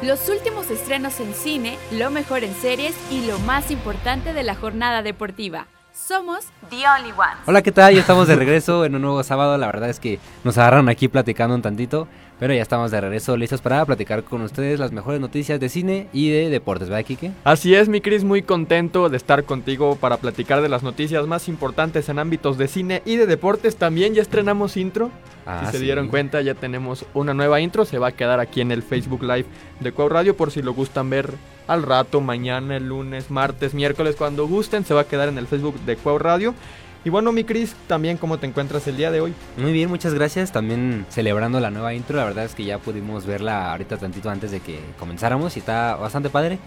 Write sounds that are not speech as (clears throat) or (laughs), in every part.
Los últimos estrenos en cine, lo mejor en series y lo más importante de la jornada deportiva. Somos The Only Ones. Hola, ¿qué tal? Ya estamos de regreso en un nuevo sábado. La verdad es que nos agarraron aquí platicando un tantito, pero ya estamos de regreso listos para platicar con ustedes las mejores noticias de cine y de deportes, ¿verdad, Kike? Así es, mi Cris, muy contento de estar contigo para platicar de las noticias más importantes en ámbitos de cine y de deportes. También ya estrenamos intro. Ah, si se sí. dieron cuenta, ya tenemos una nueva intro. Se va a quedar aquí en el Facebook Live de Cuau Radio por si lo gustan ver al rato, mañana, el lunes, martes, miércoles, cuando gusten. Se va a quedar en el Facebook de Cuau Radio. Y bueno, mi Cris, también cómo te encuentras el día de hoy. Muy bien, muchas gracias. También celebrando la nueva intro. La verdad es que ya pudimos verla ahorita tantito antes de que comenzáramos y está bastante padre.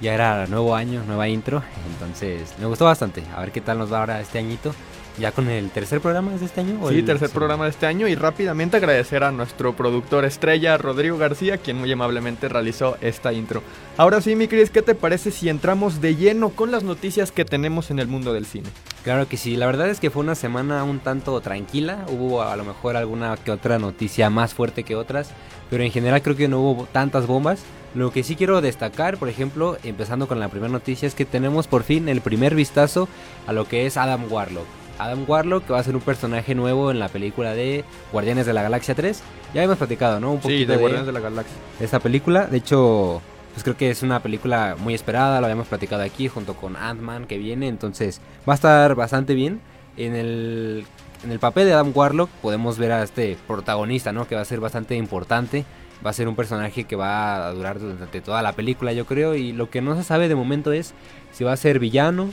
Ya era nuevo año, nueva intro. Entonces me gustó bastante. A ver qué tal nos va ahora este añito. Ya con el tercer programa de este año. ¿o Sí, el tercer programa de este año y rápidamente agradecer a nuestro productor estrella Rodrigo García, quien muy amablemente realizó esta intro. Ahora sí, mi Cris, ¿qué te parece si entramos de lleno con las noticias que tenemos en el mundo del cine? Claro que sí, la verdad es que fue una semana un tanto tranquila, hubo a lo mejor alguna que otra noticia más fuerte que otras, pero en general creo que no hubo tantas bombas. Lo que sí quiero destacar, por ejemplo, empezando con la primera noticia, es que tenemos por fin el primer vistazo a lo que es Adam Warlock. Adam Warlock, que va a ser un personaje nuevo en la película de Guardianes de la Galaxia 3. Ya hemos platicado, ¿no? Un Sí, poquito de Guardianes de la Galaxia. esta película. De hecho, pues creo que es una película muy esperada, lo habíamos platicado aquí junto con Ant-Man que viene, entonces va a estar bastante bien. En el, en el papel de Adam Warlock podemos ver a este protagonista, ¿no? Que va a ser bastante importante. Va a ser un personaje que va a durar durante toda la película, yo creo. Y lo que no se sabe de momento es si va a ser villano,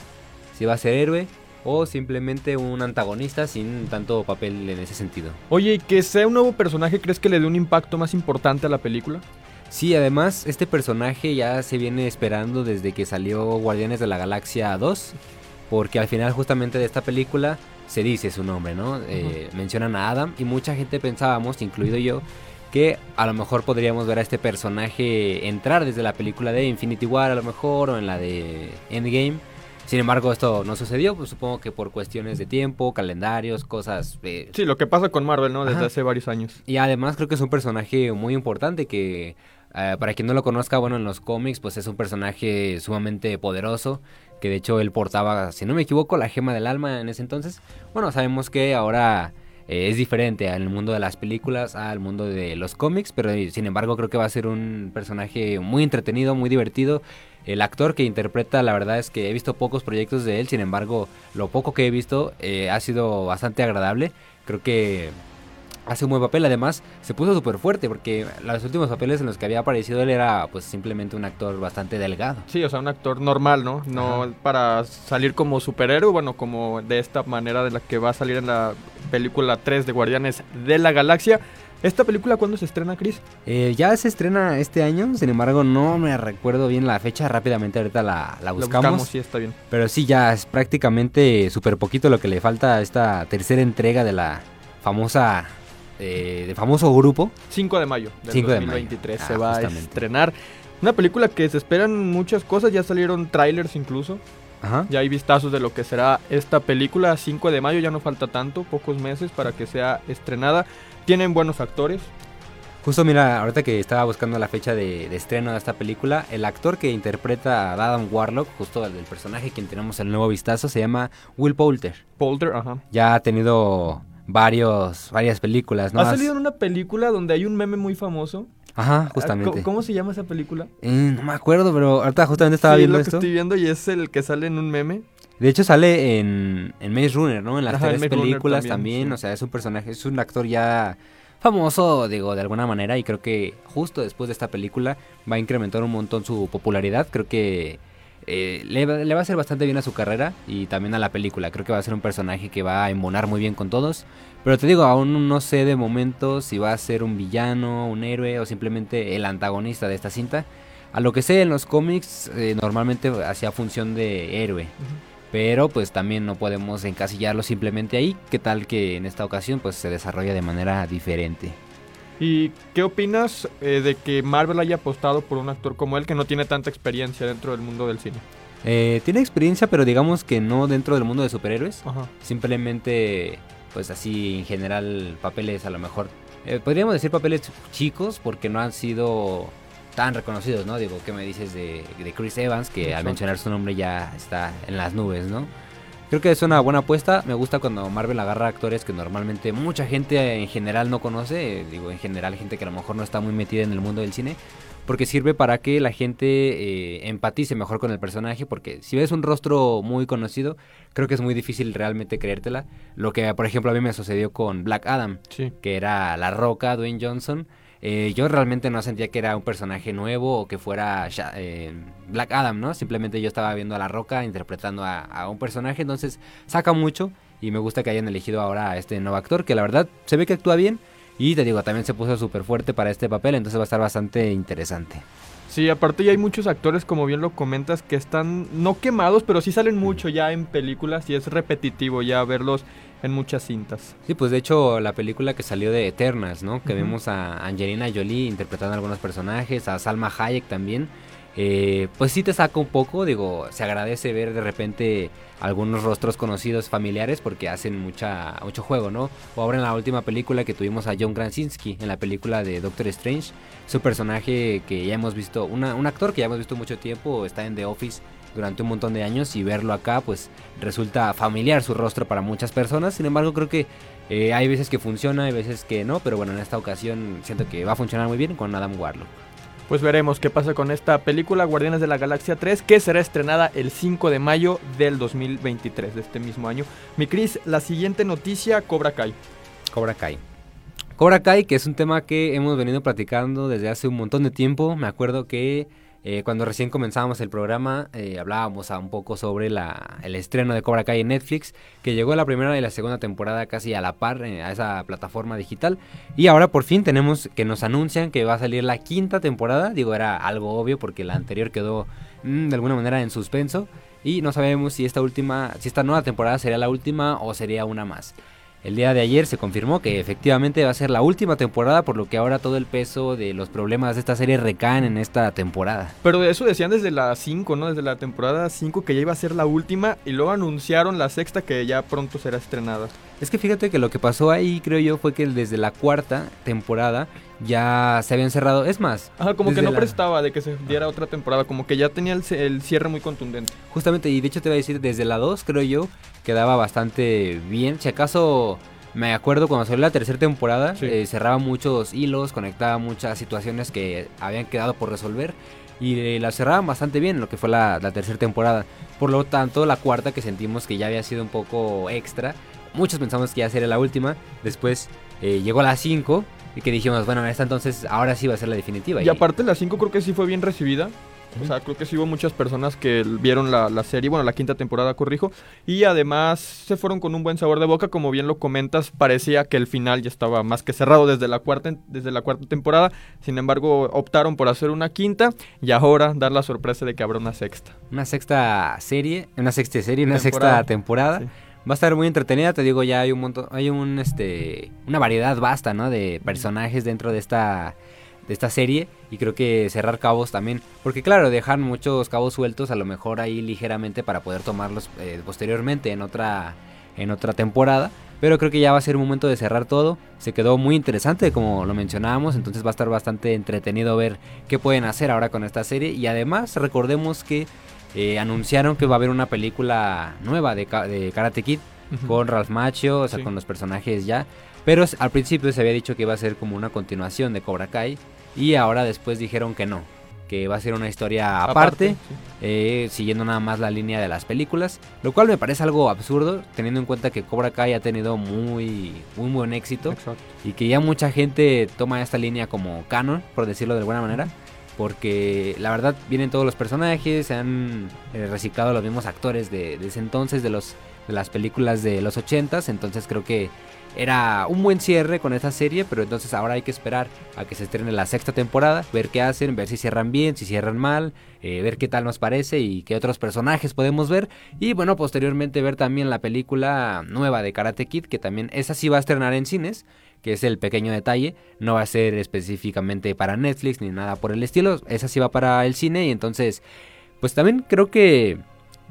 si va a ser héroe o simplemente un antagonista sin tanto papel en ese sentido. Oye, ¿y que sea un nuevo personaje crees que le dé un impacto más importante a la película? Sí, además este personaje ya se viene esperando desde que salió Guardianes de la Galaxia 2, porque al final justamente de esta película se dice su nombre, ¿no? Eh, mencionan a Adam y mucha gente pensábamos, incluido yo, que a lo mejor podríamos ver a este personaje entrar desde la película de Infinity War a lo mejor o en la de Endgame. Sin embargo, esto no sucedió, pues supongo que por cuestiones de tiempo, calendarios, cosas eh, Sí, lo que pasa con Marvel, ¿no? Desde Ajá. hace varios años. y además creo que es un personaje muy importante que eh, para quien no lo conozca, bueno, en los cómics pues es un personaje sumamente poderoso, que de hecho él portaba, si no me equivoco, la gema del alma en ese entonces. Bueno, sabemos que ahora eh, es diferente al mundo de las películas, al mundo de los cómics, pero eh, sin embargo creo que va a ser un personaje muy entretenido, muy divertido. El actor que interpreta, la verdad es que he visto pocos proyectos de él, sin embargo, lo poco que he visto eh, ha sido bastante agradable. Creo que hace un buen papel. Además, se puso súper fuerte porque los últimos papeles en los que había aparecido él era pues simplemente un actor bastante delgado. Sí, o sea, un actor normal, ¿no? No Ajá. para salir como superhéroe, bueno, como de esta manera de la que va a salir en la película 3 de Guardianes de la Galaxia. ¿Esta película cuándo se estrena, Chris? Eh, ya se estrena este año, sin embargo no me recuerdo bien la fecha, rápidamente ahorita la, la La buscamos. sí, está bien. Pero sí, ya es prácticamente súper poquito lo que le falta a esta tercera entrega de la famosa, eh, de famoso grupo. 5 de mayo del 5 de mayo. 2023 Ah, se va justamente. a estrenar. Una película que se esperan muchas cosas, ya salieron trailers incluso. Ajá. Ya hay vistazos de lo que será esta película. 5 de mayo ya no falta tanto, pocos meses para que sea estrenada. Tienen buenos actores. Justo mira, ahorita que estaba buscando la fecha de, de estreno de esta película, el actor que interpreta a Adam Warlock, justo el del personaje quien tenemos el nuevo vistazo, se llama Will Poulter. Polter, ajá. Ya ha tenido varios, varias películas, ¿no? Ha salido en una película donde hay un meme muy famoso. Ajá, Ah, justamente. ¿Cómo, cómo se llama esa película? Eh, no me acuerdo, pero ahorita justamente estaba Sí, viendo lo que esto. estoy viendo y es el que sale en un meme. De hecho sale en, en Maze Runner, ¿no? En las Ajá, en tres Runner películas también, también, sí. o sea, es un personaje, es un actor ya famoso, digo, de alguna manera, y creo que justo después de esta película va a incrementar un montón su popularidad, creo que eh, le, va- le va a hacer bastante bien a su carrera y también a la película, creo que va a ser un personaje que va a embonar muy bien con todos, pero te digo, aún no sé de momento si va a ser un villano, un héroe o simplemente el antagonista de esta cinta. A lo que sé en los cómics, eh, normalmente hacía función de héroe. Pero pues también no podemos encasillarlo simplemente ahí. ¿Qué tal que en esta ocasión pues se desarrolla de manera diferente? ¿Y qué opinas eh, de que Marvel haya apostado por un actor como él que no tiene tanta experiencia dentro del mundo del cine? Eh, tiene experiencia, pero digamos que no dentro del mundo de superhéroes. Ajá. Simplemente pues así en general papeles a lo mejor... eh, podríamos decir papeles chicos porque no han sido tan reconocidos, ¿no? Digo, ¿qué me dices de, de Chris Evans? Que al mencionar su nombre ya está en las nubes, ¿no? Creo que es una buena apuesta. Me gusta cuando Marvel agarra actores que normalmente mucha gente en general no conoce. Digo, en general gente que a lo mejor no está muy metida en el mundo del cine. Porque sirve para que la gente eh, empatice mejor con el personaje. Porque si ves un rostro muy conocido, creo que es muy difícil realmente creértela. Lo que, por ejemplo, a mí me sucedió con Black Adam. Que era La Roca, Dwayne Johnson. Eh, yo realmente no sentía que era un personaje nuevo o que fuera eh, Black Adam, ¿no? Simplemente yo estaba viendo a La Roca interpretando a, un personaje, entonces saca mucho y me gusta que hayan elegido ahora a este nuevo actor que la verdad se ve que actúa bien y te digo, también se puso súper fuerte para este papel, entonces va a estar bastante interesante. Sí, aparte ya hay muchos actores, como bien lo comentas, que están no quemados, pero sí salen mucho ya en películas y es repetitivo ya verlos en muchas cintas. Sí, pues de hecho la película que salió de Eternals, ¿no? Que vemos a Angelina Jolie interpretando a algunos personajes, a Salma Hayek también. Eh, pues sí te saca un poco, digo, se agradece ver de repente algunos rostros conocidos familiares porque hacen mucha, mucho juego, ¿no? O ahora en la última película que tuvimos a John Krasinski, en la película de Doctor Strange, su personaje que ya hemos visto, un actor que ya hemos visto mucho tiempo, está en The Office durante un montón de años y verlo acá pues resulta familiar su rostro para muchas personas. Sin embargo creo que eh, hay veces que funciona, hay veces que no, pero bueno, en esta ocasión siento que va a funcionar muy bien con Adam Warlock. Pues veremos qué pasa con esta película Guardianes de la Galaxia 3 que será estrenada el 5 de mayo del 2023 de este mismo año. Mi Cris, la siguiente noticia, Cobra Kai. Cobra Kai. Cobra Kai, que es un tema que hemos venido platicando desde hace un montón de tiempo. Me acuerdo que eh, cuando recién comenzábamos el programa eh, hablábamos un poco sobre el estreno de Cobra Kai en Netflix, que llegó la primera y la segunda temporada casi a la par eh, a esa plataforma digital. Y ahora por fin tenemos que nos anuncian que va a salir la quinta temporada. Digo, era algo obvio porque la anterior quedó mm, de alguna manera en suspenso. Y no sabemos si esta última, si esta nueva temporada sería la última o sería una más. El día de ayer se confirmó que efectivamente va a ser la última temporada, por lo que ahora todo el peso de los problemas de esta serie recaen en esta temporada. Pero de eso decían desde la 5, ¿no? Desde la temporada 5 que ya iba a ser la última y luego anunciaron la sexta que ya pronto será estrenada. Es que fíjate que lo que pasó ahí, creo yo, fue que desde la cuarta temporada ya se habían cerrado. Es más, Ajá, como que no prestaba de que se diera otra temporada, como que ya tenía el, cierre muy contundente. Justamente, y de hecho te voy a decir, desde la 2, creo yo, quedaba bastante bien. Si acaso me acuerdo cuando salió la tercera temporada, eh, cerraba muchos hilos, conectaba muchas situaciones que habían quedado por resolver y eh, la cerraban bastante bien lo que fue la, la tercera temporada. Por lo tanto, la cuarta que sentimos que ya había sido un poco extra, muchos pensamos que ya sería la última. Después eh, llegó la 5 y que dijimos, bueno, esta entonces ahora sí va a ser la definitiva. Y, aparte la 5 creo que sí fue bien recibida. O sea, creo que sí hubo muchas personas que vieron la, la, serie, bueno, la quinta temporada, corrijo, y además se fueron con un buen sabor de boca, como bien lo comentas, parecía que el final ya estaba más que cerrado desde la cuarta, desde la cuarta temporada, sin embargo optaron por hacer una quinta y ahora dar la sorpresa de que habrá una sexta. Una sexta serie, una sexta serie, una sexta temporada. Va a estar muy entretenida, te digo, ya hay un montón, hay un este una variedad vasta, ¿no? de personajes dentro de esta de esta serie y creo que cerrar cabos también, porque claro, dejan muchos cabos sueltos a lo mejor ahí ligeramente para poder tomarlos eh, posteriormente en otra en otra temporada, pero creo que ya va a ser un momento de cerrar todo. Se quedó muy interesante como lo mencionábamos, entonces va a estar bastante entretenido ver qué pueden hacer ahora con esta serie y además recordemos que eh, anunciaron que va a haber una película nueva de, Karate Kid con Ralph Macchio, o sea, con los personajes ya. Pero al principio se había dicho que iba a ser como una continuación de Cobra Kai y ahora después dijeron que no, que va a ser una historia aparte, eh, siguiendo nada más la línea de las películas, lo cual me parece algo absurdo, teniendo en cuenta que Cobra Kai ha tenido muy, muy buen éxito y que ya mucha gente toma esta línea como canon, por decirlo de alguna manera porque la verdad vienen todos los personajes, se han eh, reciclado los mismos actores de, ese entonces, de, los, de las películas de los 80s, entonces creo que era un buen cierre con esta serie, pero entonces ahora hay que esperar a que se estrene la sexta temporada, ver qué hacen, ver si cierran bien, si cierran mal, eh, ver qué tal nos parece y qué otros personajes podemos ver. Y bueno, posteriormente ver también la película nueva de Karate Kid, que también esa sí va a estrenar en cines que es el pequeño detalle, no va a ser específicamente para Netflix ni nada por el estilo, esa sí va para el cine y entonces, pues también creo que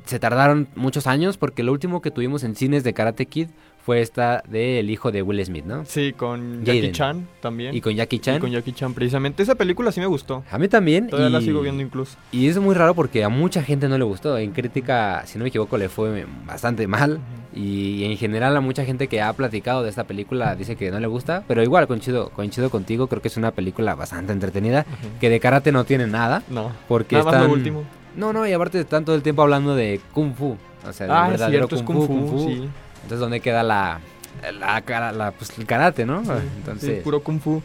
se tardaron muchos años porque lo último que tuvimos en cines de Karate Kid fue esta del hijo de Will Smith, ¿no? Sí, con Jackie Jaden. Chan también. Y con Jackie Y Chan. con Jackie Chan, precisamente. Esa película sí me gustó. A mí también. Todavía la y- sigo viendo incluso. Y es muy raro porque a mucha gente no le gustó. En crítica, si no me equivoco, le fue bastante mal. Y en general a mucha gente que ha platicado de esta película dice que no le gusta. Pero igual, coincido, coincido contigo, creo que es una película bastante entretenida. Que de karate no tiene nada. No. Porque Nada más están... lo último. No, no, y aparte están todo el tiempo hablando de Kung Fu. O sea, de Ah, es verdadero cierto, es Kung Fu, sí. Entonces, ¿dónde queda la, la, cara- la- pues, el karate, no? Sí, Entonces, sí, puro Kung Fu.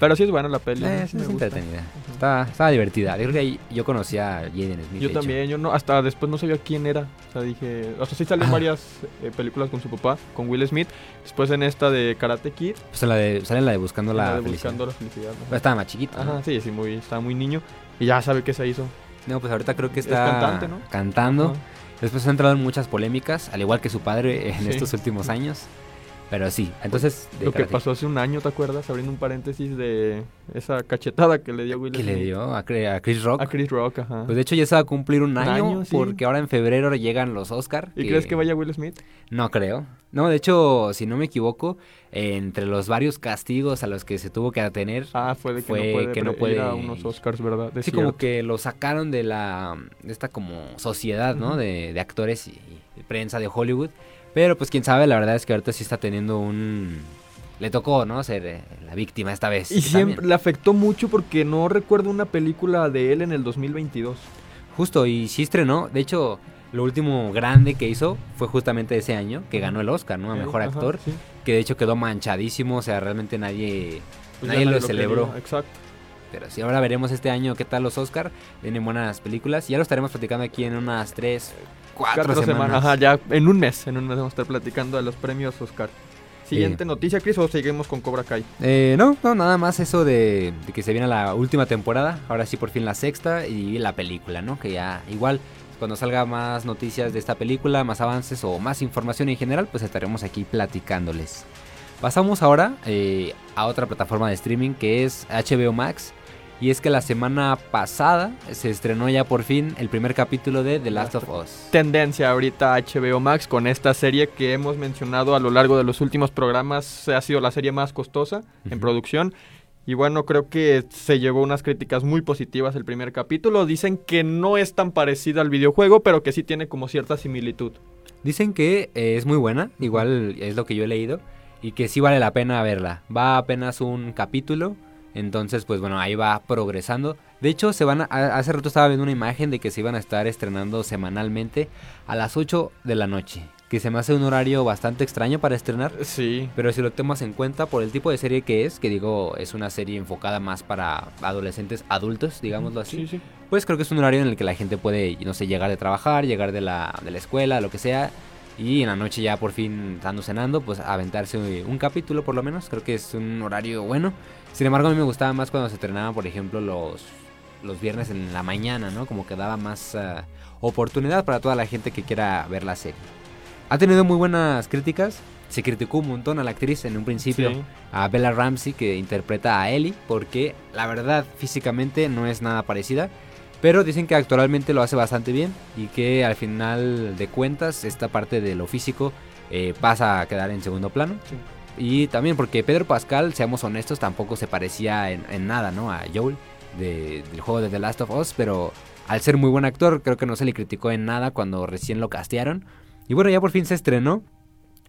Pero sí es buena la peli. eh, ¿no? sí, me es gusta. entretenida. Está, estaba divertida. Yo creo que ahí yo conocí a Jaden Smith. Yo también, yo no, hasta después no sabía quién era. O sea, dije, o sea, sí salió en Ah. varias eh, películas con su papá, con Will Smith. Después en esta de Karate Kid, Pues en la de, sale en la de Buscando la, la de Felicidad. Buscando la Felicidad. ¿no? Pero estaba más chiquito. ¿no? Ajá, sí, sí, muy, estaba muy niño. Y ya sabe qué se hizo. No, pues ahorita creo que Es está cantante, ¿no? cantando. Ajá. Después ha entrado en muchas polémicas, al igual que su padre en Sí. estos últimos años. Pero sí, entonces... Lo que pasó hace un año, ¿te acuerdas? Abriendo un paréntesis de esa cachetada que le dio Will que Smith. le dio a, a Chris Rock. A Chris Rock, ajá. Pues de hecho ya se va a cumplir un Un año, año, sí. porque ahora en febrero llegan los Oscar. ¿Y crees que vaya Will Smith? No creo. No, de hecho, si no me equivoco, entre los varios castigos a los que se tuvo que atener, Ah, fue de que Fue no puede, que no ir a puede- unos Oscars, ¿verdad? De sí cierto. como que lo sacaron de la de esta como sociedad, ¿no? De, de actores y, y prensa de Hollywood. Pero pues quién sabe, la verdad es que ahorita sí está teniendo un... Le tocó, ¿no? Ser eh, la víctima esta vez. Y también. siempre le afectó mucho porque no recuerdo una película de él en el 2022. Justo, y sí estrenó. De hecho, lo último grande que hizo fue justamente ese año, que ganó el Oscar, ¿no? A Mejor Ajá, Actor. sí. Que de hecho quedó manchadísimo, o sea, realmente nadie... Pues nadie lo celebró. quería, Exacto. Sí, ahora veremos este año qué tal los Oscar. Vienen buenas películas. Y ya lo estaremos platicando aquí en unas 3, 4 Cuatro semanas. Ajá, ya en un mes. En un mes vamos a estar platicando de los premios Oscar. Siguiente noticia, Chris, o seguimos con Cobra Kai. Eh, no, no, nada más eso de, de que se viene la última temporada. Ahora sí, por fin la sexta. Y la película, ¿no? Que ya igual, cuando salga más noticias de esta película, más avances o más información en general, pues estaremos aquí platicándoles. Pasamos ahora eh, a otra plataforma de streaming que es HBO Max. Y es que la semana pasada se estrenó ya por fin el primer capítulo de The Last of Us. Tendencia ahorita HBO Max con esta serie que hemos mencionado a lo largo de los últimos programas. Ha sido la serie más costosa en producción. Y bueno, creo que se llevó unas críticas muy positivas el primer capítulo. Dicen que no es tan parecida al videojuego, pero que sí tiene como cierta similitud. Dicen que eh, es muy buena, igual es lo que yo he leído, y que sí vale la pena verla. Va apenas un capítulo, entonces pues bueno, ahí va progresando. De hecho, se van a- hace rato estaba viendo una imagen de que se iban a estar estrenando semanalmente a las 8 de la noche, que se me hace un horario bastante extraño para estrenar. Sí. Pero si lo tomas en cuenta por el tipo de serie que es, que digo, es una serie enfocada más para adolescentes adultos, digámoslo así Sí, sí. pues creo que es un horario en el que la gente puede, no sé, llegar de trabajar, llegar de la, de la escuela, lo que sea, y en la noche ya por fin estando cenando, pues aventarse un capítulo por lo menos, creo que es un horario bueno. Sin embargo, a mí me gustaba más cuando se estrenaban, por ejemplo, los, los viernes en la mañana, ¿no? Como que daba más ah, oportunidad para toda la gente que quiera ver la serie. Ha tenido muy buenas críticas. Se criticó un montón a la actriz en un principio Sí. a Bella Ramsey que interpreta a Ellie porque la verdad físicamente no es nada parecida. Pero dicen que actualmente lo hace bastante bien y que al final de cuentas esta parte de lo físico eh, pasa a quedar en segundo plano. Sí. Y también porque Pedro Pascal, seamos honestos, tampoco se parecía en, en nada ¿no? a Joel de- del juego de The Last of Us, pero al ser muy buen actor creo que no se le criticó en nada cuando recién lo castearon. Y bueno, ya por fin se estrenó.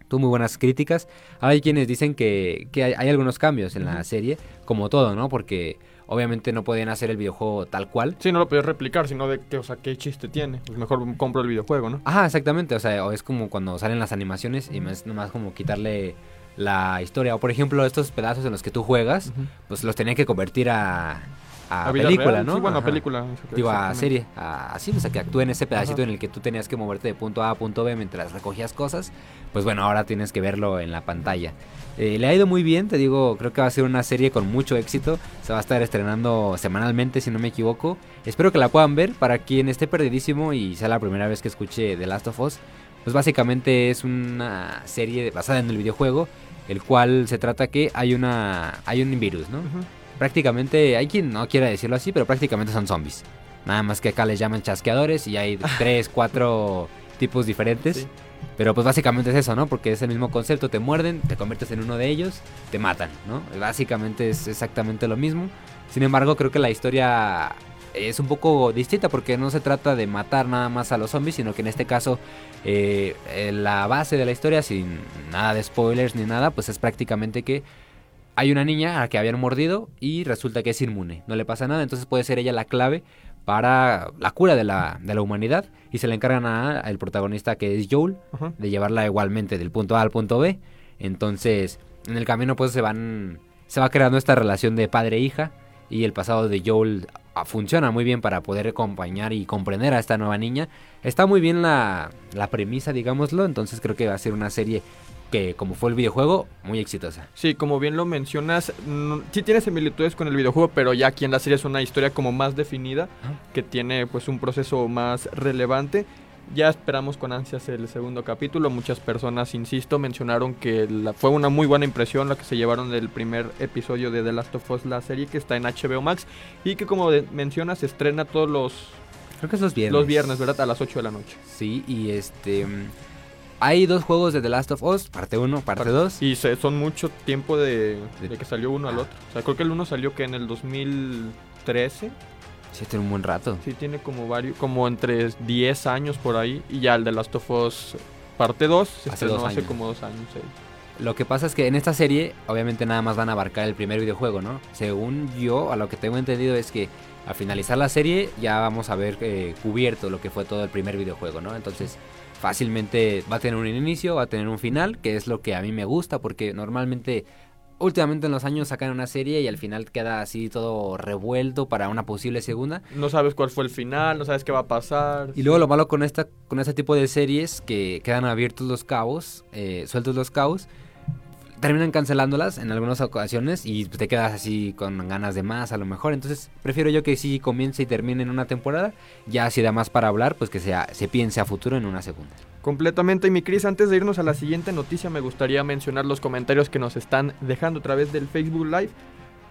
Tuvo muy buenas críticas. Hay quienes dicen que, que hay, hay algunos cambios en la serie, como todo, ¿no? Porque obviamente no podían hacer el videojuego tal cual. Sí, no lo podías replicar, sino de que, o sea, qué chiste tiene. Pues mejor compro el videojuego, ¿no? Ajá, exactamente. O sea, es como cuando salen las animaciones y es nomás como quitarle la historia. O por ejemplo, estos pedazos en los que tú juegas, pues los tenían que convertir a, a A vida película, real, ¿no? Sí, bueno, a película. Digo, a serie, a- así, o sea, que actúe en ese pedacito Ajá. en el que tú tenías que moverte de punto A a punto B mientras recogías cosas, pues bueno, ahora tienes que verlo en la pantalla. Eh, le ha ido muy bien, te digo, creo que va a ser una serie con mucho éxito, se va a estar estrenando semanalmente, si no me equivoco. Espero que la puedan ver, para quien esté perdidísimo y sea la primera vez que escuche The Last of Us, pues básicamente es una serie basada en el videojuego, el cual se trata que hay una hay un virus, ¿no? Prácticamente, hay quien no quiera decirlo así, pero prácticamente son zombies. Nada más que acá les llaman chasqueadores y hay (laughs) tres, cuatro tipos diferentes. Sí. Pero pues básicamente es eso, ¿no? Porque es el mismo concepto, te muerden, te conviertes en uno de ellos, te matan, ¿no? Básicamente es exactamente lo mismo. Sin embargo, creo que la historia es un poco distinta porque no se trata de matar nada más a los zombies, sino que en este caso eh, eh, la base de la historia, sin nada de spoilers ni nada, pues es prácticamente que hay una niña a la que habían mordido y resulta que es inmune, no le pasa nada, entonces puede ser ella la clave para la cura de la, de la humanidad y se le encargan a- al protagonista que es Joel Ajá. de llevarla igualmente del punto A al punto B. Entonces, en el camino pues se van se va creando esta relación de padre e hija y el pasado de Joel ah, funciona muy bien para poder acompañar y comprender a esta nueva niña. Está muy bien la, la premisa, digámoslo, entonces creo que va a ser una serie que como fue el videojuego, muy exitosa. Sí, como bien lo mencionas, mm, sí tiene similitudes con el videojuego, pero ya aquí en la serie es una historia como más definida, que tiene pues un proceso más relevante. Ya esperamos con ansias el segundo capítulo. Muchas personas, insisto, mencionaron que la- fue una muy buena impresión la que se llevaron del primer episodio de The Last of Us, la serie que está en HBO Max y que como de- mencionas se estrena todos los, Creo que es los viernes. los viernes, ¿verdad? A las 8 de la noche. Sí, y este... Hay dos juegos de The Last of Us, parte 1, parte 2. Y se- son mucho tiempo de, De- de que salió uno al Ah. otro. O sea, creo que el uno salió que en el 2013. Sí, tiene un buen rato. Sí, tiene como varios, como entre 10 años por ahí. Y ya el de Last of Us parte 2 se Hace estrenó como dos años. Lo que pasa es que en esta serie, obviamente nada más van a abarcar el primer videojuego, ¿no? Según yo, a lo que tengo entendido es que al finalizar la serie ya vamos a ver eh, cubierto lo que fue todo el primer videojuego, ¿no? Entonces fácilmente va a tener un inicio, va a tener un final, que es lo que a mí me gusta, porque normalmente, últimamente en los años sacan una serie y al final queda así todo revuelto para una posible segunda. No sabes cuál fue el final, no sabes qué va a pasar. Y luego lo malo con esta con este tipo de series que quedan abiertos los cabos, eh, sueltos los cabos, terminan cancelándolas en algunas ocasiones y te quedas así con ganas de más a lo mejor. Entonces prefiero yo que sí comience y termine en una temporada, ya si da más para hablar, pues que sea, se piense a futuro en una segunda. Completamente. Y mi Cris, antes de irnos a la siguiente noticia, me gustaría mencionar los comentarios que nos están dejando a través del Facebook Live.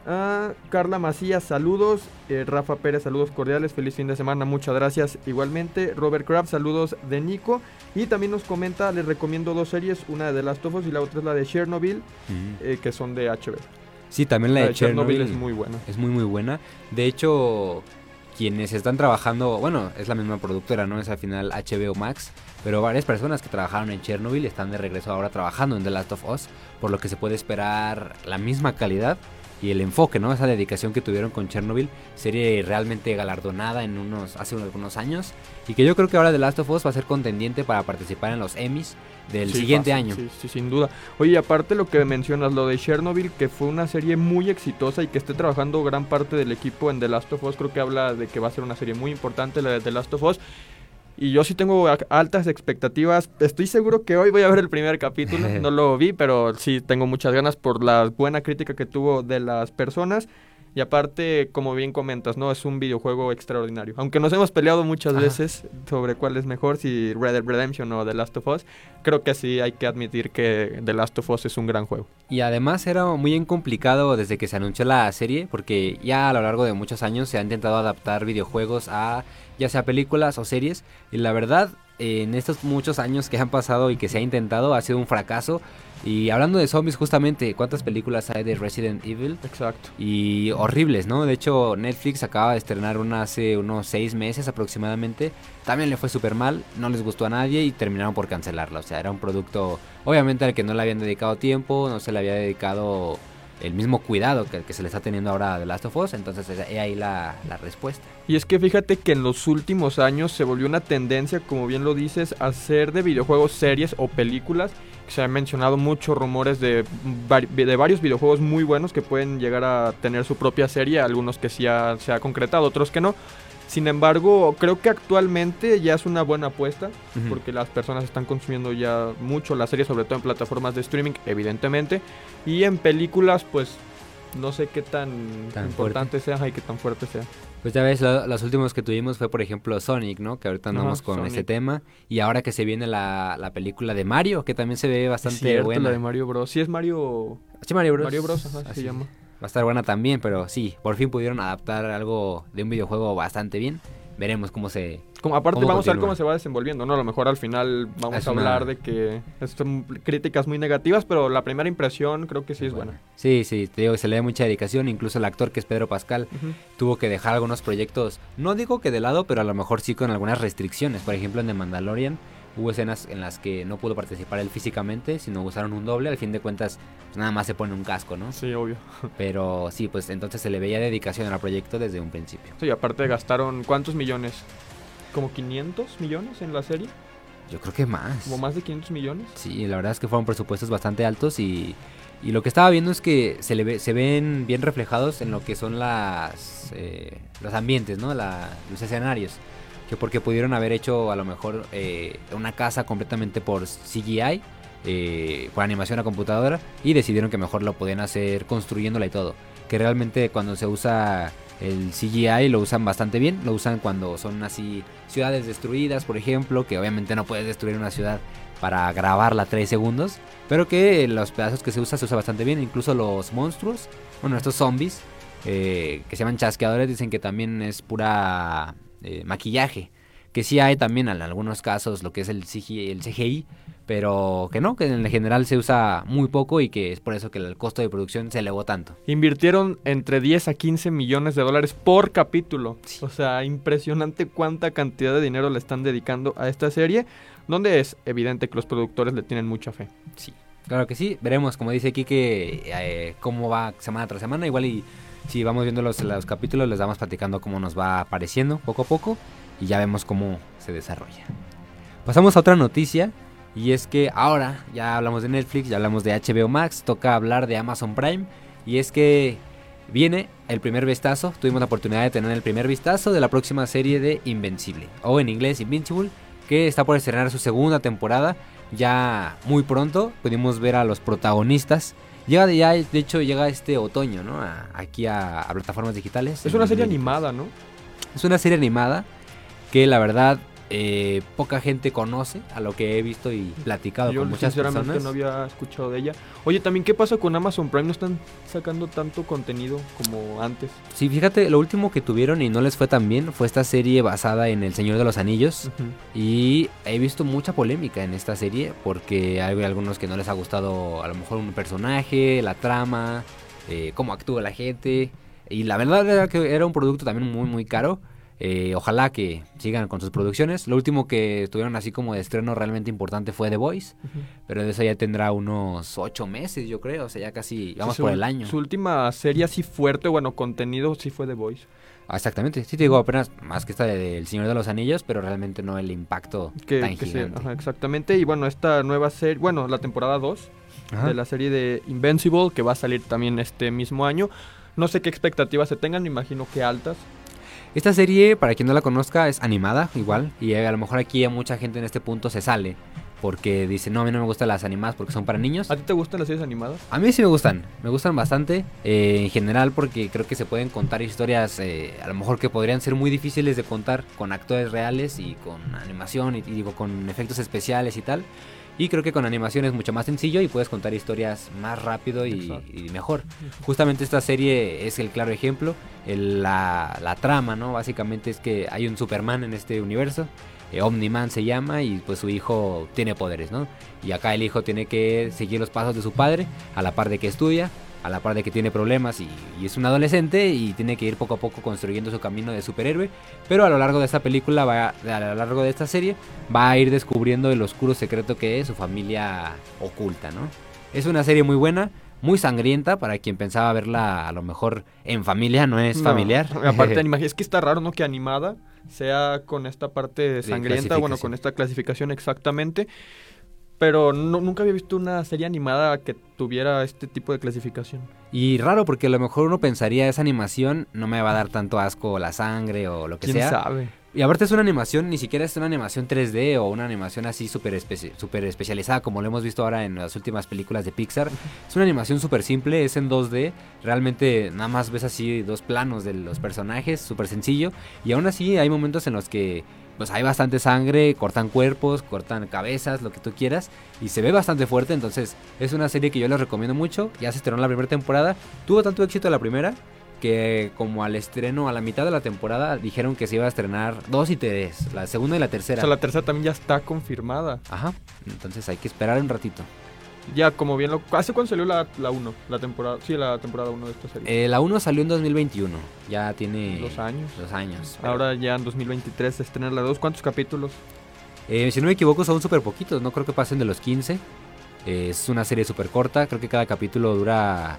Ah, Carla Macías, saludos. Eh, Rafa Pérez, saludos cordiales. Feliz fin de semana, muchas gracias. Igualmente, Robert Crab, saludos de Nico. Y también nos comenta, les recomiendo dos series, una de Last of Us y la otra es la de Chernobyl, eh, que son de HBO. Sí, también la, La de de Chernobyl Chernobyl es muy buena. es muy muy buena. De hecho, quienes están trabajando, bueno, es la misma productora, ¿no? Es al final HBO Max, pero varias personas que trabajaron en Chernobyl están de regreso ahora trabajando en The Last of Us, por lo que se puede esperar la misma calidad y el enfoque, ¿no? Esa dedicación que tuvieron con Chernobyl, serie realmente galardonada en unos hace algunos años y que yo creo que ahora The Last of Us va a ser contendiente para participar en los Emmys del Sí, siguiente fácil, año. Sí, sí, sin duda. Oye, aparte lo que mencionas, lo de Chernobyl, que fue una serie muy exitosa y que esté trabajando gran parte del equipo en The Last of Us, creo que habla de que va a ser una serie muy importante la de The Last of Us. Y yo sí tengo altas expectativas. Estoy seguro que hoy voy a ver el primer capítulo. (laughs) No lo vi, pero sí tengo muchas ganas por la buena crítica que tuvo de las personas. Y aparte, como bien comentas, ¿no? Es un videojuego extraordinario. Aunque nos hemos peleado muchas Ajá. veces sobre cuál es mejor, si Red Dead Redemption o The Last of Us, creo que sí hay que admitir que The Last of Us es un gran juego. Y además era muy bien complicado desde que se anunció la serie, porque ya a lo largo de muchos años se ha intentado adaptar videojuegos a ya sea películas o series, y la verdad, en estos muchos años que han pasado y que se ha intentado, ha sido un fracaso. Y hablando de zombies, justamente, ¿cuántas películas hay de Resident Evil? Exacto. Y horribles, ¿no? De hecho, Netflix acaba de estrenar una hace unos seis meses aproximadamente. También le fue súper mal, no les gustó a nadie y terminaron por cancelarla. O sea, era un producto, obviamente, al que no le habían dedicado tiempo, no se le había dedicado el mismo cuidado que, se le está teniendo ahora a Last of Us. Entonces, he ahí la, la respuesta. Y es que fíjate que en los últimos años se volvió una tendencia, como bien lo dices, a hacer de videojuegos series o películas. Se han mencionado muchos rumores de, de varios videojuegos muy buenos que pueden llegar a tener su propia serie, algunos que sí ha- se ha concretado, otros que no. Sin embargo, creo que actualmente ya es una buena apuesta, porque las personas están consumiendo ya mucho la serie, sobre todo en plataformas de streaming, evidentemente. Y en películas, pues no sé qué tan, Tan importante sea y qué tan fuerte sea. Pues ya ves, lo- los últimos que tuvimos fue, por ejemplo, Sonic, ¿no? Que ahorita Ajá, andamos con Sonic. ese tema. Y ahora que se viene la, la película de Mario, que también se ve bastante Cierto, buena. la de Mario Bros. Sí es Mario... Sí, Mario Bros. Mario Bros, ajá, se Así. llama. Va a estar buena también, pero sí, por fin pudieron adaptar algo de un videojuego bastante bien. veremos cómo se... Como, aparte ¿Cómo vamos a ver continúa? cómo se va desenvolviendo, ¿no? A lo mejor al final vamos Es a una- hablar de que son críticas muy negativas, pero la primera impresión creo que sí es buena. Sí, sí, te digo que se le da mucha dedicación, incluso el actor que es Pedro Pascal Ujú. tuvo que dejar algunos proyectos, no digo que de lado, pero a lo mejor sí con algunas restricciones. Por ejemplo, en The Mandalorian hubo escenas en las que no pudo participar él físicamente, sino usaron un doble. Al fin de cuentas, pues, nada más se pone un casco, ¿no? Sí, obvio. (laughs) Pero sí, pues entonces se le veía dedicación al proyecto desde un principio. Sí, aparte gastaron ¿cuántos millones? ¿Como 500 millones en la serie? Yo creo que más. ¿Como más de 500 millones? Sí, la verdad es que fueron presupuestos bastante altos y, y lo que estaba viendo es que se, le ve- se ven bien reflejados en lo que son las eh, los ambientes, ¿no? La- los escenarios. Que porque pudieron haber hecho a lo mejor eh, una casa completamente por CGI, eh, por animación a computadora, y decidieron que mejor lo podían hacer construyéndola y todo. Que realmente cuando se usa el CGI lo usan bastante bien, lo usan cuando son así ciudades destruidas, por ejemplo, que obviamente no puedes destruir una ciudad para grabarla 3 segundos, pero que los pedazos que se usa se usa bastante bien, incluso los monstruos, bueno, estos zombies eh, que se llaman chasqueadores dicen que también es pura eh, maquillaje, que sí hay también en algunos casos lo que es el CGI, el CGI, pero que no, que en general se usa muy poco y que es por eso que el costo de producción se elevó tanto. Invirtieron entre 10 a 15 millones de dólares por capítulo. Sí. O sea, impresionante cuánta cantidad de dinero le están dedicando a esta serie, donde es evidente que los productores le tienen mucha fe. Sí, claro que sí. Veremos, como dice aquí, que eh, cómo va semana tras semana. Igual y si vamos viendo los, los capítulos, les vamos platicando cómo nos va apareciendo poco a poco. Y ya vemos cómo se desarrolla. Pasamos a otra noticia. Y es que ahora ya hablamos de Netflix, ya hablamos de HBO Max, toca hablar de Amazon Prime. Y es que viene el primer vistazo, tuvimos la oportunidad de tener el primer vistazo de la próxima serie de Invencible, o en inglés Invincible, que está por estrenar su segunda temporada ya muy pronto pudimos ver a los protagonistas. Llega de ya, de hecho llega este otoño, ¿no? A- aquí a, a plataformas digitales. Es una serie animada, ¿no? Es una serie animada que la verdad eh, poca gente conoce a lo que he visto y platicado Yo con muchas sinceramente personas. no había escuchado de ella. Oye, también, ¿qué pasa con Amazon Prime? ¿No están sacando tanto contenido como antes? Sí, fíjate, lo último que tuvieron y no les fue tan bien fue esta serie basada en El Señor de los Anillos. Y he visto mucha polémica en esta serie porque hay algunos que no les ha gustado a lo mejor un personaje, la trama, eh, cómo actúa la gente. Y la verdad era que era un producto también muy muy caro. Eh, ojalá que sigan con sus producciones. Lo último que tuvieron así como de estreno realmente importante fue The Voice. Pero de eso ya tendrá unos ocho meses yo creo. O sea, ya casi vamos Sí, por su- el año. Su última serie así fuerte, bueno, contenido sí fue The Voice. Ah, Exactamente. Sí te digo apenas más que esta de El Señor de los Anillos. Pero realmente no el impacto Que, tan que sí, gigante. ajá, exactamente. Y bueno, esta nueva serie, bueno, la temporada 2 Ajá. de la serie de Invincible, que va a salir también este mismo año. No sé qué expectativas se tengan, me imagino que altas. Esta serie, para quien no la conozca, es animada igual. Y a lo mejor aquí a mucha gente en este punto se sale. Porque dice, no, a mí no me gustan las animadas porque son para niños. ¿A ti te gustan las series animadas? A mí sí me gustan, me gustan bastante. eh, en general porque creo que se pueden contar historias eh, a lo mejor que podrían ser muy difíciles de contar con actores reales y con animación y, y digo con efectos especiales y tal. Y creo que con animación es mucho más sencillo y puedes contar historias más rápido y, mejor. Justamente esta serie es el claro ejemplo. El- la, la trama, ¿no? Básicamente es que hay un Superman en este universo. eh, Omni-Man se llama y pues su hijo tiene poderes, ¿no? Y acá el hijo tiene que seguir los pasos de su padre a la par de que estudia, a la par de que tiene problemas y, y es un adolescente y tiene que ir poco a poco construyendo su camino de superhéroe. Pero a lo largo de esta película, va, a lo largo de esta serie, va a ir descubriendo el oscuro secreto que es su familia oculta, ¿no? Es una serie muy buena, muy sangrienta para quien pensaba verla a lo mejor en familia, no es No, familiar. Aparte, (laughs) es que está raro, ¿no? Que animada sea con esta parte sangrienta, bueno, con esta clasificación exactamente. Pero no- nunca había visto una serie animada que tuviera este tipo de clasificación. Y raro porque a lo mejor uno pensaría esa animación no me va a dar tanto asco la sangre o lo que ¿Quién sea. sabe? Y aparte es una animación, ni siquiera es una animación 3D o una animación así súper súper especializada como lo hemos visto ahora en las últimas películas de Pixar. Es una animación súper simple, es en 2D. Realmente nada más ves así dos planos de los personajes, súper sencillo. Y aún así hay momentos en los que pues hay bastante sangre, cortan cuerpos, cortan cabezas, lo que tú quieras. Y se ve bastante fuerte, entonces es una serie que yo les recomiendo mucho. Ya se estrenó la primera temporada. Tuvo tanto éxito la primera porque como al estreno, a la mitad de la temporada, dijeron que se iba a estrenar dos y tres, la segunda y la tercera. O sea, la tercera también ya está confirmada. Ajá, entonces hay que esperar un ratito. Ya, como bien lo... ¿Hace cuándo salió la 1? La, temporada... Sí, la temporada 1 de esta serie. Eh, la 1 salió en 2021. Ya tiene... Dos años. Dos años. Ahora ya en 2023 se estrena la 2. ¿Cuántos capítulos? Eh, si no me equivoco son súper poquitos. No creo que pasen de los 15. es una serie súper corta. Creo que cada capítulo dura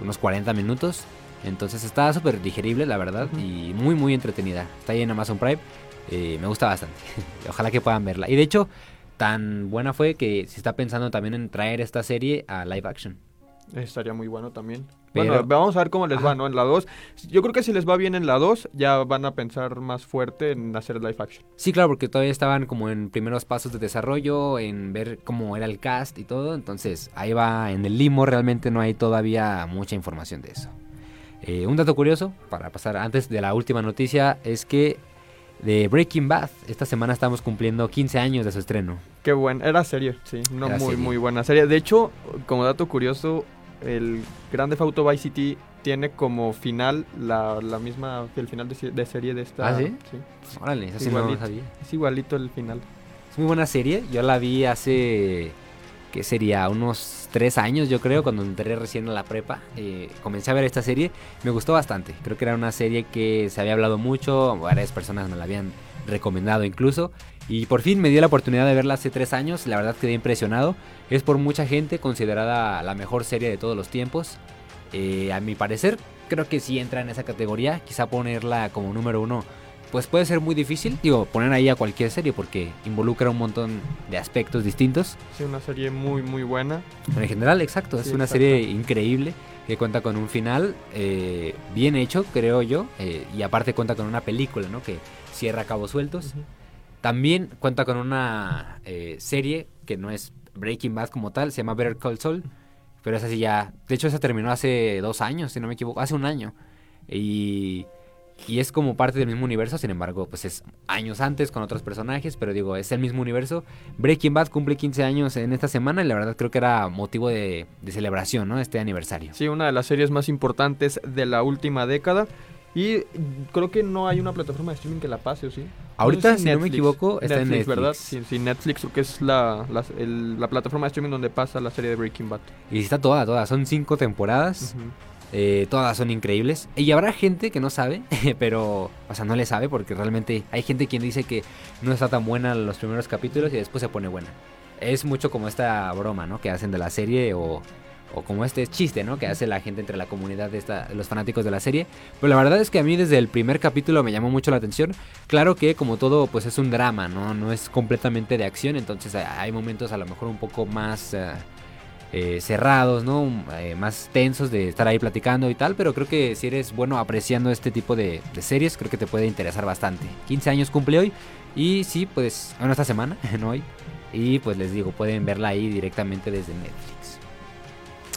unos 40 minutos. Entonces está súper digerible, la verdad. Y muy, muy entretenida. Está ahí en Amazon Prime. Eh, me gusta bastante. (laughs) Ojalá que puedan verla. Y de hecho tan buena fue que se está pensando también en traer esta serie a live action. Estaría muy bueno también. Bueno, vamos a ver cómo les va, ¿no? En la 2. Yo creo que si les va bien en la 2, ya van a pensar más fuerte en hacer live action. Sí, claro, porque todavía estaban como en primeros pasos de desarrollo, en ver cómo era el cast y todo. Entonces, ahí va en el limo, realmente no hay todavía mucha información de eso. Eh, un dato curioso, para pasar antes de la última noticia, es que de Breaking Bad. Esta semana estamos cumpliendo 15 años de su estreno. Qué bueno, era serie, sí, una muy muy buena serie. De hecho, como dato curioso, el Grande Auto Vice City tiene como final la, la misma el final de, serie de esta. ¿Ah, sí? Órale, eso sí no sabía. Es igualito el final. Es muy buena serie, yo la vi hace que sería unos tres años yo creo, cuando entré recién a la prepa, eh, comencé a ver esta serie, me gustó bastante, creo que era una serie que se había hablado mucho, varias personas me la habían recomendado incluso, y por fin me dio la oportunidad de verla hace tres años, la verdad quedé impresionado, es por mucha gente considerada la mejor serie de todos los tiempos, eh, a mi parecer creo que sí entra en esa categoría, quizá ponerla como número uno pues puede ser muy difícil, digo, poner ahí a cualquier serie porque involucra un montón de aspectos distintos. Sí, una serie muy, muy buena. En general, exacto, es una serie increíble que cuenta con un final eh, bien hecho, creo yo, eh, y aparte cuenta con una película, ¿no? Que cierra cabos sueltos. También cuenta con una eh, serie que no es Breaking Bad como tal, se llama Better Call Saul, pero esa sí ya, de hecho esa terminó hace dos años, si no me equivoco, hace un año. Y y es como parte del mismo universo, sin embargo, pues es años antes con otros personajes, pero digo, es el mismo universo. Breaking Bad cumple 15 años en esta semana y la verdad creo que era motivo de, celebración, ¿no? Este aniversario. Sí, una de las series más importantes de la última década. Y creo que no hay una plataforma de streaming que la pase, ¿o sí? Ahorita, si, no me equivoco, está en Netflix. ¿verdad? Sí, Netflix creo que es la, la, plataforma de streaming donde pasa la serie de Breaking Bad. Y está toda, toda. Son cinco temporadas. Eh, todas son increíbles. Y habrá gente que no sabe, (laughs) pero, o sea, no le sabe porque realmente hay gente quien dice que no está tan buena los primeros capítulos y después se pone buena. Es mucho como esta broma, ¿no? Que hacen de la serie o, o como este chiste, ¿no? Que hace la gente entre la comunidad de esta, los fanáticos de la serie. Pero la verdad es que a mí desde el primer capítulo me llamó mucho la atención. Claro que como todo, pues es un drama, ¿no? No es completamente de acción, entonces hay momentos a lo mejor un poco más... Eh, eh, cerrados, ¿no? Eh, más tensos de estar ahí platicando y tal, pero creo que si eres bueno apreciando este tipo de, series, creo que te puede interesar bastante. 15 años cumple hoy y sí, pues, bueno, esta semana, (laughs) no hoy. Y pues les digo, pueden verla ahí directamente desde Netflix.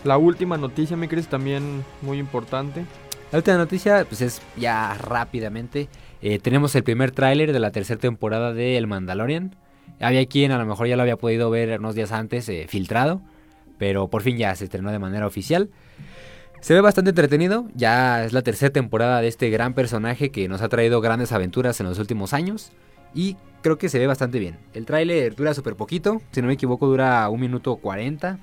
La última noticia, me crees, también muy importante. La última noticia, pues es ya rápidamente. Eh, tenemos el primer tráiler de la tercera temporada de El Mandalorian. Había quien a lo mejor ya lo había podido ver unos días antes filtrado pero por fin ya se estrenó de manera oficial. Se ve bastante entretenido, ya es la tercera temporada de este gran personaje que nos ha traído grandes aventuras en los últimos años y creo que se ve bastante bien. El tráiler dura súper poquito, si no me equivoco dura un minuto 40,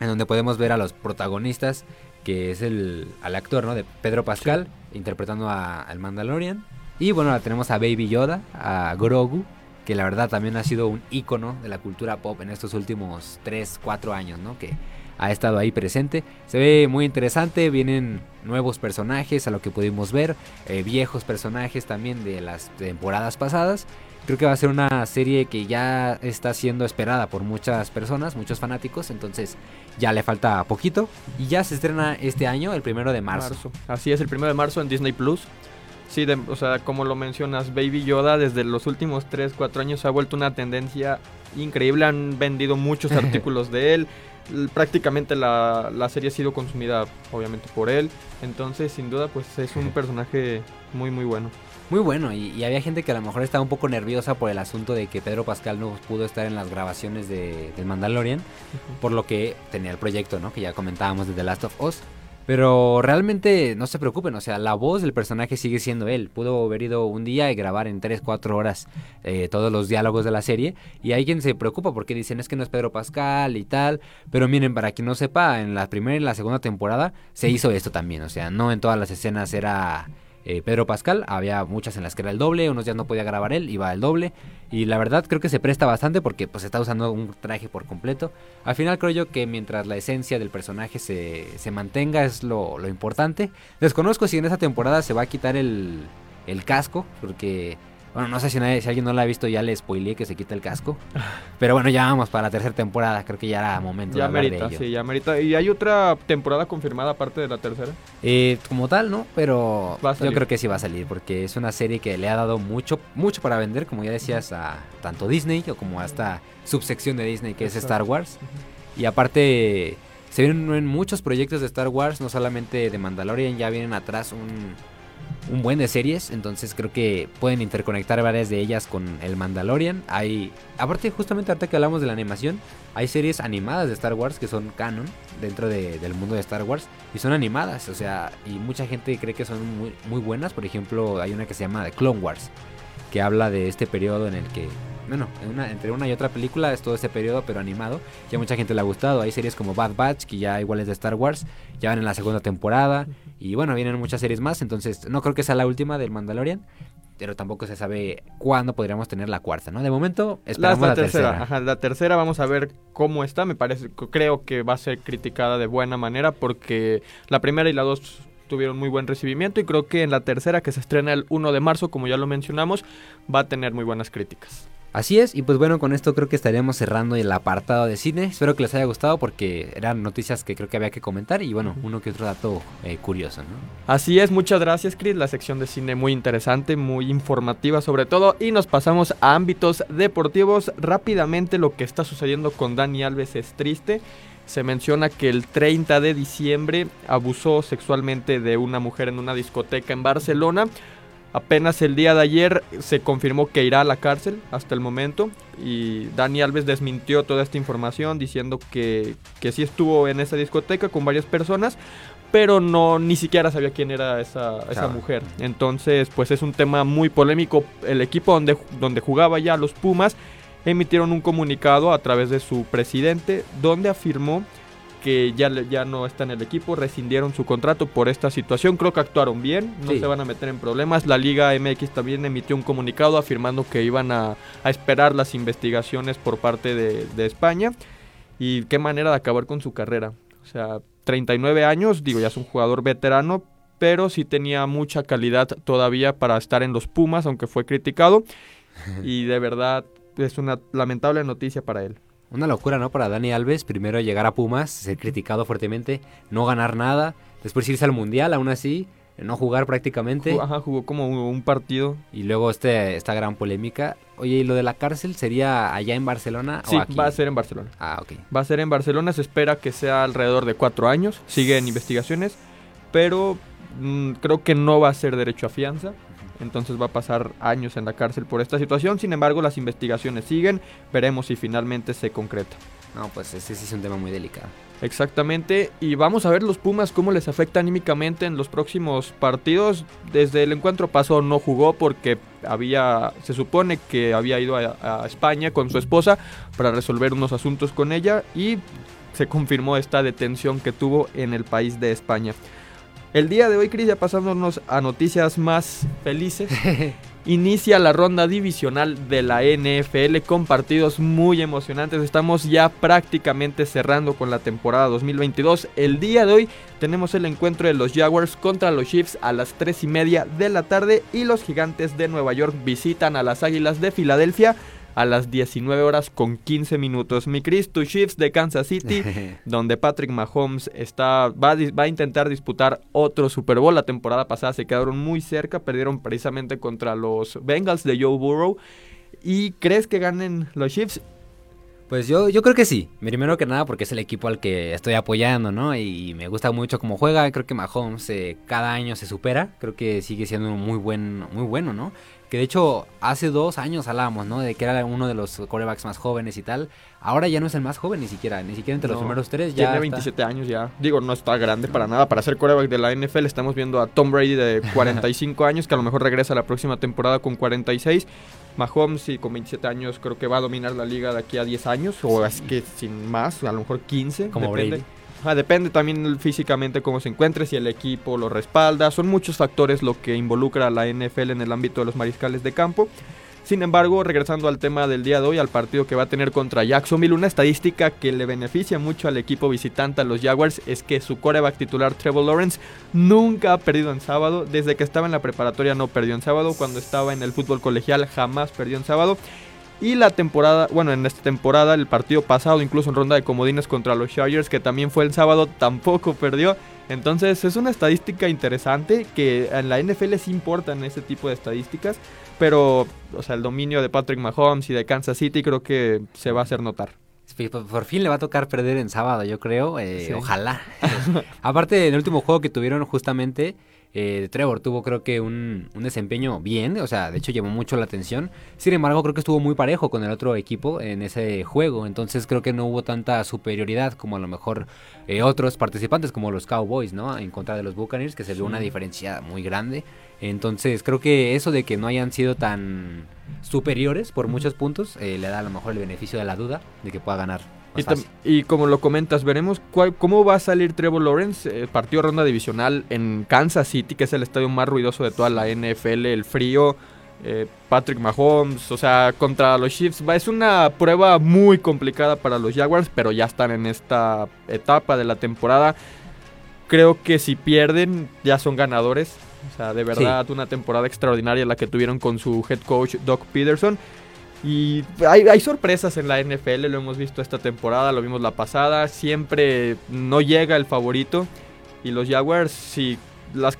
en donde podemos ver a los protagonistas, que es el al actor ¿no? de Pedro Pascal, interpretando al Mandalorian. Y bueno, tenemos a Baby Yoda, a Grogu, que la verdad también ha sido un icono de la cultura pop en estos últimos 3, 4 años, ¿no? Que ha estado ahí presente. Se ve muy interesante, vienen nuevos personajes a lo que pudimos ver, eh, viejos personajes también de las temporadas pasadas. Creo que va a ser una serie que ya está siendo esperada por muchas personas, muchos fanáticos, entonces ya le falta poquito. Y ya se estrena este año, el primero de marzo. marzo. Así es, el primero de marzo en Disney Plus. Sí, o sea, como lo mencionas, Baby Yoda desde los últimos 3, 4 años ha vuelto una tendencia increíble. Han vendido muchos (laughs) artículos de él. Prácticamente la, serie ha sido consumida, obviamente, por él. Entonces, sin duda, pues es un personaje muy, muy bueno. Muy bueno, y, había gente que a lo mejor estaba un poco nerviosa por el asunto de que Pedro Pascal no pudo estar en las grabaciones de, del Mandalorian, por lo que tenía el proyecto, ¿no? Que ya comentábamos de The Last of Us. Pero realmente no se preocupen, o sea, la voz del personaje sigue siendo él. Pudo haber ido un día y grabar en 3, 4 horas eh, todos los diálogos de la serie. Y hay quien se preocupa porque dicen es que no es Pedro Pascal y tal. Pero miren, para quien no sepa, en la primera y la segunda temporada se hizo esto también. O sea, no en todas las escenas era eh, Pedro Pascal. Había muchas en las que era el doble, unos días no podía grabar él, iba el doble. Y la verdad creo que se presta bastante porque pues está usando un traje por completo. Al final creo yo que mientras la esencia del personaje se, se mantenga es lo, lo, importante. Desconozco si en esa temporada se va a quitar el, el casco porque bueno, no sé si, nadie, si alguien no la ha visto, ya le spoileé que se quita el casco. Pero bueno, ya vamos para la tercera temporada. Creo que ya era momento ya de merita, de sí, ya merita. ¿Y hay otra temporada confirmada aparte de la tercera? Eh, como tal, ¿no? Pero yo creo que sí va a salir porque es una serie que le ha dado mucho, mucho para vender, como ya decías, a tanto Disney o como a esta subsección de Disney que es. Star Wars. Y aparte, se vienen muchos proyectos de Star Wars, no solamente de Mandalorian, ya vienen atrás un, un buen de series, entonces creo que pueden interconectar varias de ellas con el Mandalorian. Hay, aparte justamente ahorita que hablamos de la animación, hay series animadas de Star Wars que son canon dentro de- del mundo de Star Wars y son animadas, o sea, y mucha gente cree que son muy, muy buenas, por ejemplo, hay una que se llama The Clone Wars, que habla de este periodo en el que, bueno, entre una y otra película es todo ese periodo, pero animado, y a mucha gente le ha gustado. Hay series como Bad Batch, que ya igual es de Star Wars, ya van en la segunda temporada, y bueno, vienen muchas series más, entonces no creo que sea la última del Mandalorian, pero tampoco se sabe cuándo podríamos tener la cuarta, ¿no? De momento esperamos la la, tercera. tercera. Ajá, la tercera vamos a ver cómo está. Me parece, creo que va a ser criticada de buena manera porque la primera y la dos tuvieron muy buen recibimiento y creo que en la tercera que se estrena el 1 de marzo, como ya lo mencionamos, va a tener muy buenas críticas. Así es, y pues bueno, con esto creo que estaríamos cerrando el apartado de cine. Espero que les haya gustado porque eran noticias que creo que había que comentar y bueno, uno que otro dato eh, curioso, ¿no? Así es, muchas gracias Chris, la sección de cine muy interesante, muy informativa sobre todo y nos pasamos a ámbitos deportivos. Rápidamente lo que está sucediendo con Dani Alves es triste. Se menciona que el 30 de diciembre abusó sexualmente de una mujer en una discoteca en Barcelona. Apenas el día de ayer se confirmó que irá a la cárcel hasta el momento y Dani Alves desmintió toda esta información diciendo que, que sí estuvo en esa discoteca con varias personas, pero no ni siquiera sabía quién era esa, esa mujer. Entonces, pues es un tema muy polémico. El equipo donde, donde jugaba ya los Pumas emitieron un comunicado a través de su presidente donde afirmó que ya, ya no está en el equipo, rescindieron su contrato por esta situación. Creo que actuaron bien, no Sí. se van a meter en problemas. La Liga MX también emitió un comunicado afirmando que iban a, a esperar las investigaciones por parte de, de España. Y qué manera de acabar con su carrera. O sea, 39 años, digo, ya es un jugador veterano, pero sí tenía mucha calidad todavía para estar en los Pumas, aunque fue criticado. (laughs) Y de verdad es una lamentable noticia para él. Una locura, ¿no? Para Dani Alves, primero llegar a Pumas, ser criticado fuertemente, no ganar nada, después irse al Mundial, aún así, no jugar prácticamente, ajá, jugó como un, un partido. y luego este, esta gran polémica. Oye, ¿y lo de la cárcel sería allá en Barcelona Sí, o aquí? va a ser en Barcelona. Ah, ok. Va a ser en Barcelona, se espera que sea alrededor de cuatro años. Sigue en investigaciones, pero mm, creo que no va a ser derecho a fianza. Entonces va a pasar años en la cárcel por esta situación. Sin embargo, las investigaciones siguen. Veremos si finalmente se concreta. No, pues ese sí es un tema muy delicado. Exactamente. Y vamos a ver los Pumas cómo les afecta anímicamente en los próximos partidos. Desde el encuentro pasado no jugó porque había, se supone que había ido a, a España con su esposa para resolver unos asuntos con ella y se confirmó esta detención que tuvo en el país de España. El día de hoy, Cris, ya pasándonos a noticias más felices. (laughs) Inicia la ronda divisional de la NFL con partidos muy emocionantes. Estamos ya prácticamente cerrando con la temporada 2022. El día de hoy tenemos el encuentro de los Jaguars contra los Chiefs a las 3 y media de la tarde y los Gigantes de Nueva York visitan a las Águilas de Filadelfia a las 19 horas con 15 minutos. Mi Chris, tus Chiefs de Kansas City (laughs) donde Patrick Mahomes está, va, a, va a intentar disputar otro Super Bowl. La temporada pasada se quedaron muy cerca, perdieron precisamente contra los Bengals de Joe Burrow. ¿Y crees que ganen los Chiefs? Pues yo, yo creo que sí. Primero que nada porque es el equipo al que estoy apoyando, ¿no? Y me gusta mucho cómo juega. Creo que Mahomes eh, cada año se supera. Creo que sigue siendo muy buen, muy bueno, ¿no? Que de hecho, hace dos años hablábamos, ¿no? De que era uno de los corebacks más jóvenes y tal. Ahora ya no es el más joven ni siquiera, ni siquiera entre los primeros tres. Ya tiene 27 años ya. Digo, no está grande para nada. Para ser coreback de la NFL estamos viendo a Tom Brady de (laughs) 45 años, que a lo mejor regresa la próxima temporada con 46. Mahomes, sí, con 27 años creo que va a dominar la liga de aquí a 10 años, o es que sin más, a lo mejor 15. Como depende. Brady. Depende también físicamente cómo se encuentre, si el equipo lo respalda. Son muchos factores lo que involucra a la NFL en el ámbito de los mariscales de campo. Sin embargo, regresando al tema del día de hoy, al partido que va a tener contra Jacksonville, una estadística que le beneficia mucho al equipo visitante, a los Jaguars, es que su coreback titular, Trevor Lawrence, nunca ha perdido en sábado. Desde que estaba en la preparatoria no perdió en sábado. Cuando estaba en el fútbol colegial jamás perdió en sábado. Y la temporada, bueno, en esta temporada, el partido pasado, incluso en ronda de comodines contra los Chargers, que también fue el sábado, (laughs) tampoco perdió. Entonces es una estadística interesante que en la NFL sí importan ese tipo de estadísticas. Pero, o sea, el dominio de Patrick Mahomes y de Kansas City creo que se va a hacer notar. Por fin le va a tocar perder en sábado, yo creo. Eh, Ojalá. (laughs) Aparte, en el último juego que tuvieron justamente, eh, Trevor tuvo creo que un, un, desempeño bien, o sea, de hecho llamó mucho la atención. Sin embargo, creo que estuvo muy parejo con el otro equipo en ese juego, entonces creo que no hubo tanta superioridad como a lo mejor eh, otros participantes como los Cowboys, ¿no? En contra de los Buccaneers, que se vio una diferencia muy grande. Entonces creo que eso de que no hayan sido tan superiores por muchos puntos eh, le da a lo mejor el beneficio de la duda de que pueda ganar. Y, y, como lo comentas, veremos cuál, cómo va a salir Trevor Lawrence. Eh, partido ronda divisional en Kansas City, que es el estadio más ruidoso de toda la NFL, el frío. Eh, Patrick Mahomes, o sea, contra los Chiefs. Es una prueba muy complicada para los Jaguars, pero ya están en esta etapa de la temporada. Creo que si pierden, ya son ganadores. O sea, de verdad, sí. una temporada extraordinaria la que tuvieron con su head coach Doc Peterson. Y hay, sorpresas en la NFL, lo hemos visto esta temporada, lo vimos la pasada. Siempre no llega el favorito. Y los Jaguars, sí,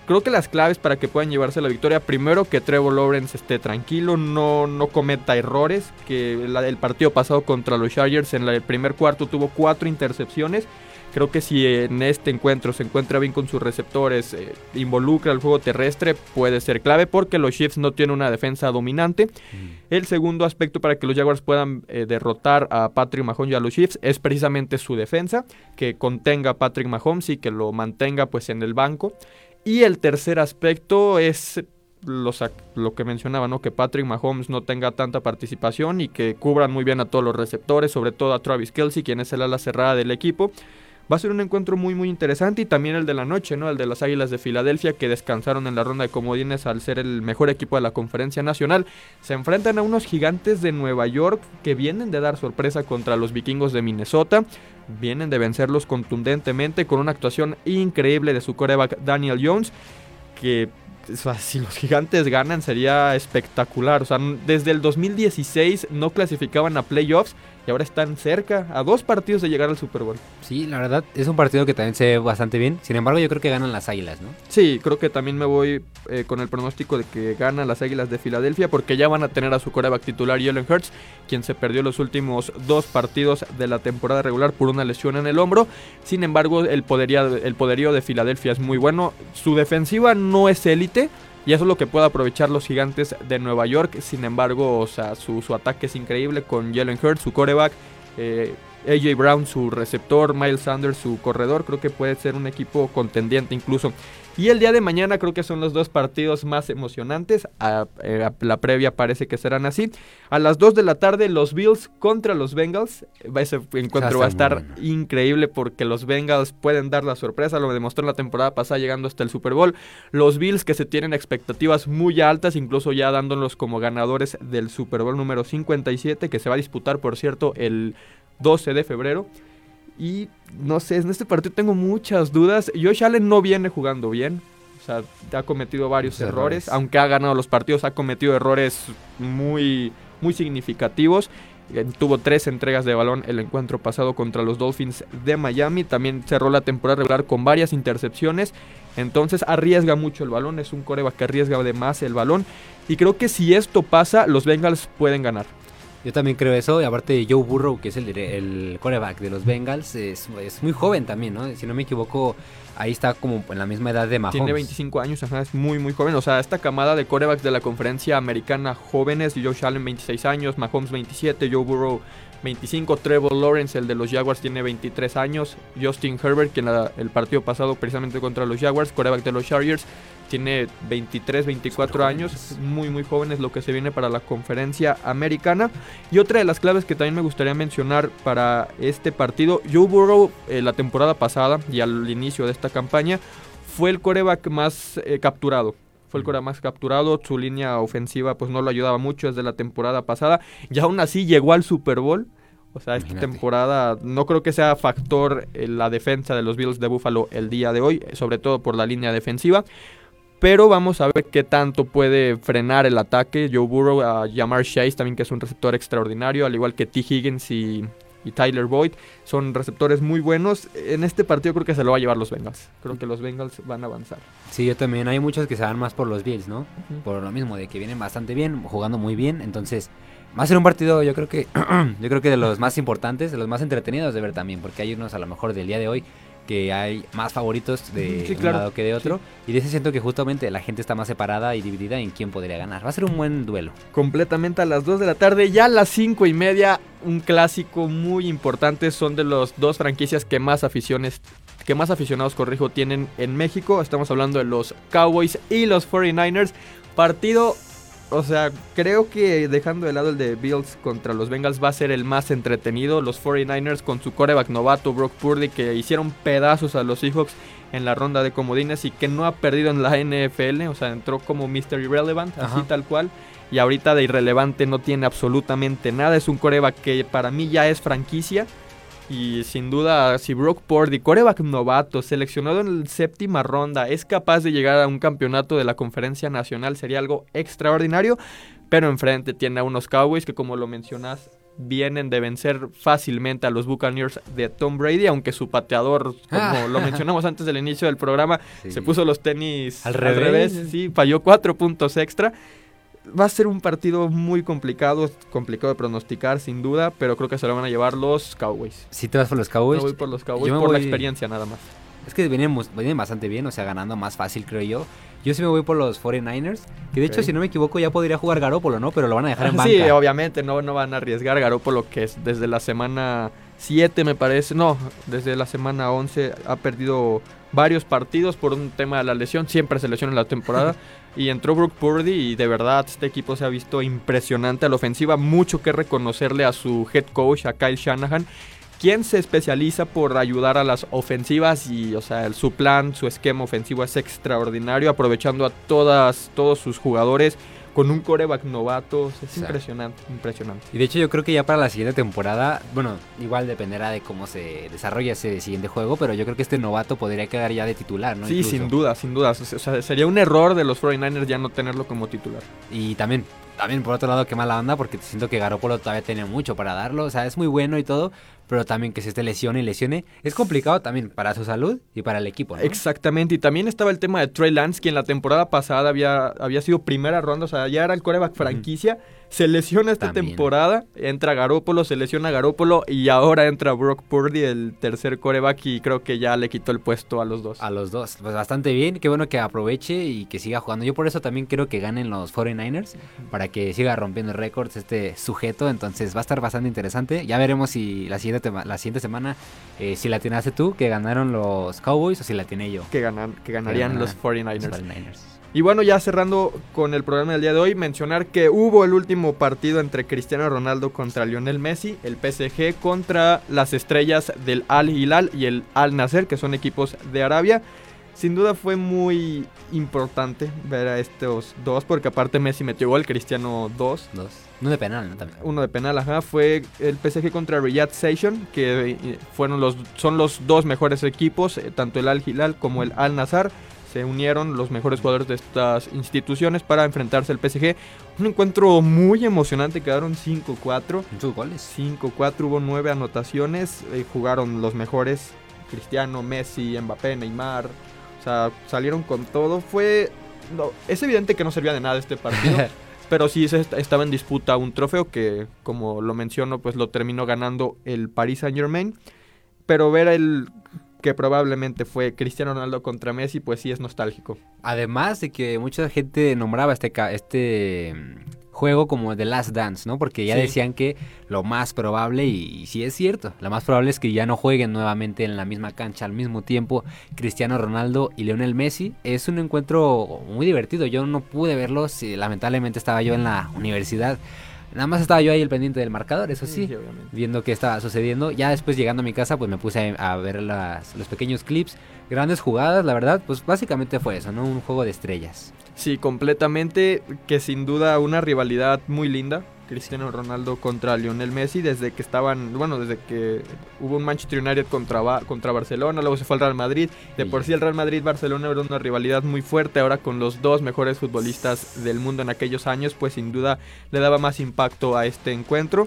creo que las claves para que puedan llevarse la victoria, primero que Trevor Lawrence esté tranquilo, no, no cometa errores. Que el partido pasado contra los Chargers en la, el primer cuarto tuvo cuatro intercepciones. Creo que si en este encuentro se encuentra bien con sus receptores, eh, involucra el juego terrestre, puede ser clave porque los Chiefs no tienen una defensa dominante. Mm. El segundo aspecto para que los Jaguars puedan eh, derrotar a Patrick Mahomes y a los Chiefs es precisamente su defensa, que contenga a Patrick Mahomes y que lo mantenga pues en el banco. Y el tercer aspecto es los, lo que mencionaba, ¿no? Que Patrick Mahomes no tenga tanta participación y que cubran muy bien a todos los receptores, sobre todo a Travis Kelsey, quien es el ala cerrada del equipo. Va a ser un encuentro muy muy interesante y también el de la noche, ¿no? El de las Águilas de Filadelfia que descansaron en la ronda de comodines al ser el mejor equipo de la conferencia nacional. Se enfrentan a unos gigantes de Nueva York que vienen de dar sorpresa contra los vikingos de Minnesota. Vienen de vencerlos contundentemente con una actuación increíble de su coreback Daniel Jones. Que si los gigantes ganan sería espectacular. O sea, desde el 2016 no clasificaban a playoffs y ahora están cerca, a dos partidos de llegar al Super Bowl. Sí, la verdad es un partido que también se ve bastante bien. Sin embargo, yo creo que ganan las Águilas, ¿no? Sí, creo que también me voy eh, con el pronóstico de que ganan las Águilas de Filadelfia porque ya van a tener a su coreback titular Jalen Hurts, quien se perdió los últimos dos partidos de la temporada regular por una lesión en el hombro. Sin embargo, el poderío, el poderío de Filadelfia es muy bueno. Su defensiva no es élite. Y eso es lo que puede aprovechar los gigantes de Nueva York. Sin embargo, o sea, su, su ataque es increíble con Jalen Hurts, su coreback. Eh, AJ Brown, su receptor, Miles Sanders, su corredor, creo que puede ser un equipo contendiente incluso. Y el día de mañana creo que son los dos partidos más emocionantes. A, eh, a la previa parece que serán así. A las 2 de la tarde los Bills contra los Bengals. Ese encuentro va a estar bueno. increíble porque los Bengals pueden dar la sorpresa. Lo demostró en la temporada pasada llegando hasta el Super Bowl. Los Bills que se tienen expectativas muy altas, incluso ya dándolos como ganadores del Super Bowl número 57 que se va a disputar por cierto el 12 de febrero. Y no sé, en este partido tengo muchas dudas. Josh Allen no viene jugando bien. O sea, ha cometido varios errores. errores. Aunque ha ganado los partidos, ha cometido errores muy, muy significativos. Tuvo tres entregas de balón el encuentro pasado contra los Dolphins de Miami. También cerró la temporada regular con varias intercepciones. Entonces arriesga mucho el balón. Es un coreback que arriesga de más el balón. Y creo que si esto pasa, los Bengals pueden ganar. Yo también creo eso, y aparte Joe Burrow, que es el, el quarterback de los Bengals, es, es muy joven también, ¿no? Si no me equivoco, ahí está como en la misma edad de Mahomes. Tiene 25 años, es muy, muy joven. O sea, esta camada de corebacks de la conferencia americana jóvenes, Joe Allen 26 años, Mahomes 27, Joe Burrow 25, Trevor Lawrence, el de los Jaguars, tiene 23 años, Justin Herbert, que en el partido pasado precisamente contra los Jaguars, coreback de los Chargers, tiene 23, 24 años, muy muy joven es lo que se viene para la conferencia americana. Y otra de las claves que también me gustaría mencionar para este partido, Joe Burrow eh, la temporada pasada y al inicio de esta campaña fue el coreback más eh, capturado. Fue el coreback más capturado, su línea ofensiva pues no lo ayudaba mucho desde la temporada pasada y aún así llegó al Super Bowl. O sea, esta temporada no creo que sea factor en la defensa de los Bills de Buffalo el día de hoy, sobre todo por la línea defensiva. Pero vamos a ver qué tanto puede frenar el ataque. Joe Burrow a Jamar Chase también que es un receptor extraordinario, al igual que T. Higgins y, Tyler Boyd. Son receptores muy buenos. En este partido creo que se lo va a llevar los Bengals. Creo que los Bengals van a avanzar. Sí, yo también. Hay muchos que se van más por los Bills, ¿no? Por lo mismo, de que vienen bastante bien, jugando muy bien. Entonces, va a ser un partido, yo creo que, (clears throat) yo creo que de los más importantes, de los más entretenidos de ver también, porque hay unos a lo mejor del día de hoy que hay más favoritos de un lado que de otro. Y de ese siento que justamente la gente está más separada y dividida en quién podría ganar. Va a ser un buen duelo. Completamente a las 2 de la tarde, ya a las 5 y media, un clásico muy importante. Son de los dos franquicias que más aficiones que más aficionados, corrijo, tienen en México. Estamos hablando de los Cowboys y los 49ers. Partido o sea, creo que dejando de lado el de Bills contra los Bengals va a ser el más entretenido. Los 49ers con su coreback novato Brock Purdy que hicieron pedazos a los Seahawks en la ronda de comodines y que no ha perdido en la NFL. O sea, entró como Mr. Irrelevant, así tal cual. Y ahorita de irrelevante no tiene absolutamente nada. Es un coreback que para mí ya es franquicia. Y sin duda, si Brock Purdy, coreback novato, seleccionado en la séptima ronda, es capaz de llegar a un campeonato de la conferencia nacional, sería algo extraordinario. Pero enfrente tiene a unos Cowboys que, como lo mencionas, vienen de vencer fácilmente a los Buccaneers de Tom Brady, aunque su pateador, como lo mencionamos antes del inicio del programa, se puso los tenis al revés. al revés. sí, falló cuatro puntos extra va a ser un partido muy complicado, complicado de pronosticar sin duda, pero creo que se lo van a llevar los Cowboys. Si te vas por los Cowboys. Yo voy por los Cowboys por la experiencia nada más. Es que vienen, bastante bien, o sea, ganando más fácil creo yo. Yo sí me voy por los 49ers, que de hecho si no me equivoco ya podría jugar Garópolo, ¿no? Pero lo van a dejar en (laughs) banca. Sí, obviamente, no, no van a arriesgar Garópolo que es desde la semana 7 me parece, no, desde la semana 11 ha perdido varios partidos por un tema de la lesión, siempre se lesiona en la temporada. (laughs) y entró Brook Purdy y de verdad este equipo se ha visto impresionante a la ofensiva, mucho que reconocerle a su head coach, a Kyle Shanahan, quien se especializa por ayudar a las ofensivas y, o sea, su plan, su esquema ofensivo es extraordinario, aprovechando a todas, todos sus jugadores con un coreback novato. Es impresionante, impresionante. Y de hecho yo creo que ya para la siguiente temporada, bueno, igual dependerá de cómo se desarrolla ese siguiente juego, pero yo creo que este novato podría quedar ya de titular, ¿no? Sí, sin duda, sin duda. O sea, sería un error de los 49ers ya no tenerlo como titular. Y también también por otro lado, qué mala onda, porque siento que Garoppolo todavía tiene mucho para darlo. O sea, es muy bueno y todo, pero también que se esté lesione y lesione es complicado también para su salud y para el equipo. Exactamente, y también estaba el tema de Trey Lance, quien la temporada pasada había, había sido primera ronda, o sea, ya era el coreback franquicia. Se lesiona esta temporada, entra Garópolo, se lesiona Garópolo y ahora entra Brock Purdy, el tercer coreback, y creo que ya le quitó el puesto a los dos. A los dos, pues bastante bien, qué bueno que aproveche y que siga jugando. Yo por eso también quiero que ganen los 49ers, para que siga rompiendo récords este sujeto, entonces va a estar bastante interesante. Ya veremos si la siguiente, la siguiente semana, eh, si la tienes tú, que ganaron los Cowboys, o si la tiene yo. Que, ganan, que ganarían los 49ers. Los 49ers. Y bueno, ya cerrando con el programa del día de hoy, mencionar que hubo el último partido entre Cristiano Ronaldo contra Lionel Messi, el PSG contra las estrellas del Al Hilal y el Al Nasser, que son equipos de Arabia. Sin duda fue muy importante ver a estos dos, porque aparte Messi metió gol, Cristiano dos. Dos. Uno de penal, ¿no? También. Uno de penal, ajá. Fue el PSG contra Riyadh Station, que eh, fueron los, son los dos mejores equipos, eh, tanto el Al Hilal como el Al Nassr se unieron los mejores jugadores de estas instituciones para enfrentarse al PSG. Un encuentro muy emocionante, quedaron 5-4. ¿Muchos goles? 5-4, hubo 9 anotaciones, eh, jugaron los mejores, Cristiano, Messi, Mbappé, Neymar, o sea, salieron con todo. Fue... es evidente que no servía de nada este partido. (laughs) pero sí se estaba en disputa un trofeo que, como lo menciono, pues lo terminó ganando el Paris Saint Germain. Pero ver el que probablemente fue Cristiano Ronaldo contra Messi, pues sí es nostálgico. Además de que mucha gente nombraba este, este juego como The Last Dance, ¿no? Porque ya decían que lo más probable, y, sí es cierto, lo más probable es que ya no jueguen nuevamente en la misma cancha al mismo tiempo Cristiano Ronaldo y Lionel Messi. Es un encuentro muy divertido, yo no pude verlo, lamentablemente estaba yo en la universidad. Nada más estaba yo ahí el pendiente del marcador, eso sí, viendo qué estaba sucediendo. Ya después llegando a mi casa, pues me puse a, ver los pequeños clips. Grandes jugadas, la verdad, pues básicamente fue eso, ¿no? Un juego de estrellas. Sí, completamente, que sin duda una rivalidad muy linda. Cristiano Ronaldo contra Lionel Messi desde que estaban, bueno, desde que hubo un Manchester United contra, contra Barcelona, luego se fue al Real Madrid. De por sí el Real Madrid-Barcelona era una rivalidad muy fuerte, ahora con los dos mejores futbolistas del mundo en aquellos años, pues sin duda le daba más impacto a este encuentro.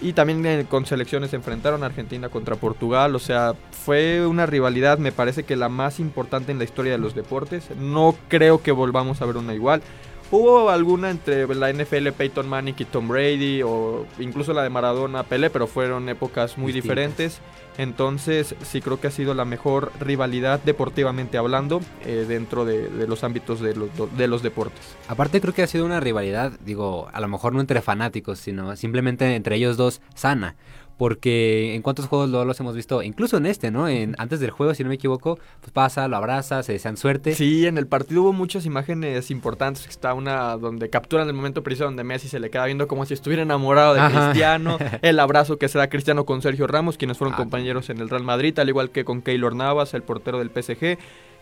Y también eh, con selecciones se enfrentaron Argentina contra Portugal. O sea, fue una rivalidad, me parece que la más importante en la historia de los deportes. No creo que volvamos a ver una igual. Hubo alguna entre la NFL, Peyton Manning y Tom Brady, o incluso la de Maradona, Pelé, pero fueron épocas muy diferentes. Entonces, sí creo que ha sido la mejor rivalidad deportivamente hablando eh, dentro de, los ámbitos de los, de los deportes. Aparte, creo que ha sido una rivalidad, digo, a lo mejor no entre fanáticos, sino simplemente entre ellos dos sana porque en cuántos juegos lo, los hemos visto, incluso en este, ¿no? En, antes del juego, si no me equivoco, pues pasa, lo abraza, se desean suerte. Sí, en el partido hubo muchas imágenes importantes. Está una donde capturan el momento preciso donde Messi se le queda viendo como si estuviera enamorado de Cristiano. (laughs) el abrazo que se da Cristiano con Sergio Ramos, quienes fueron ah, compañeros en el Real Madrid, al igual que con Keylor Navas, el portero del PSG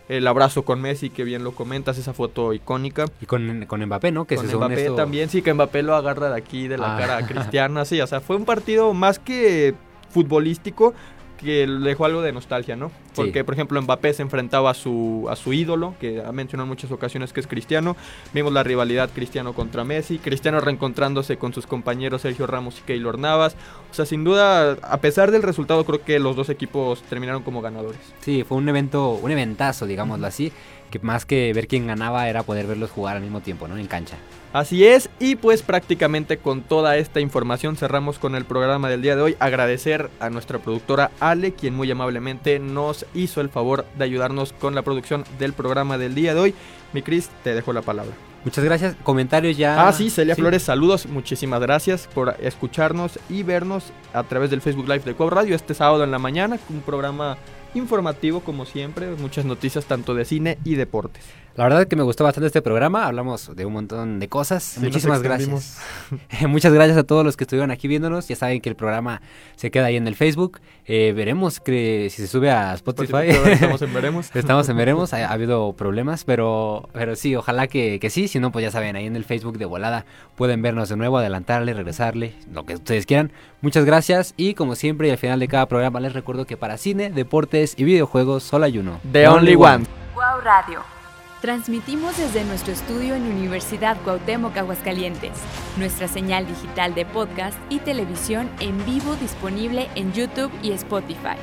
el abrazo con Messi, que bien lo comentas, esa foto icónica. Y con, con Mbappé, ¿no? Que con Mbappé también, sí, que Mbappé lo agarra de aquí, de la ah. cara a (laughs) Cristiano, así, o sea, fue un partido más que futbolístico, que dejó algo de nostalgia, ¿no? Porque, por ejemplo, Mbappé se enfrentaba a su, a su ídolo, que ha mencionado en muchas ocasiones que es Cristiano. Vimos la rivalidad Cristiano contra Messi, Cristiano reencontrándose con sus compañeros Sergio Ramos y Keylor Navas. O sea, sin duda, a pesar del resultado, creo que los dos equipos terminaron como ganadores. Sí, fue un evento, un eventazo, digámoslo así, que más que ver quién ganaba era poder verlos jugar al mismo tiempo, ¿no? En cancha. Así es, y pues prácticamente con toda esta información cerramos con el programa del día de hoy. Agradecer a nuestra productora Ale, quien muy amablemente nos hizo el favor de ayudarnos con la producción del programa del día de hoy. Mi Cris, te dejo la palabra. Muchas gracias. Comentarios ya. Ah, sí, Celia Flores, saludos. Muchísimas gracias por escucharnos y vernos a través del Facebook Live de Cuau Radio este sábado en la mañana. Un programa informativo como siempre, muchas noticias tanto de cine y deportes. La verdad es que me gustó bastante este programa, hablamos de un montón de cosas. Muchísimas gracias. (laughs) Muchas gracias a todos los que estuvieron aquí viéndonos. Ya saben que el programa se queda ahí en el Facebook. Eh, veremos que si se sube a Spotify. estamos en (laughs) veremos. estamos en veremos. Ha, habido problemas, pero, pero sí, ojalá que, que, sí. Si no, pues ya saben, ahí en el Facebook de volada pueden vernos de nuevo, adelantarle, regresarle, lo que ustedes quieran. Muchas gracias y como siempre y al final de cada programa les recuerdo que para cine, deportes y videojuegos solo hay uno. The, Only, One. Wow Radio. Transmitimos desde nuestro estudio en Universidad Cuauhtémoc Aguascalientes. Nuestra señal digital de podcast y televisión en vivo disponible en YouTube y Spotify.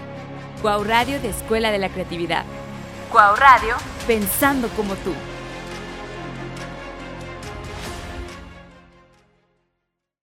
Cuau Radio de Escuela de la Creatividad. Cuau Radio, pensando como tú.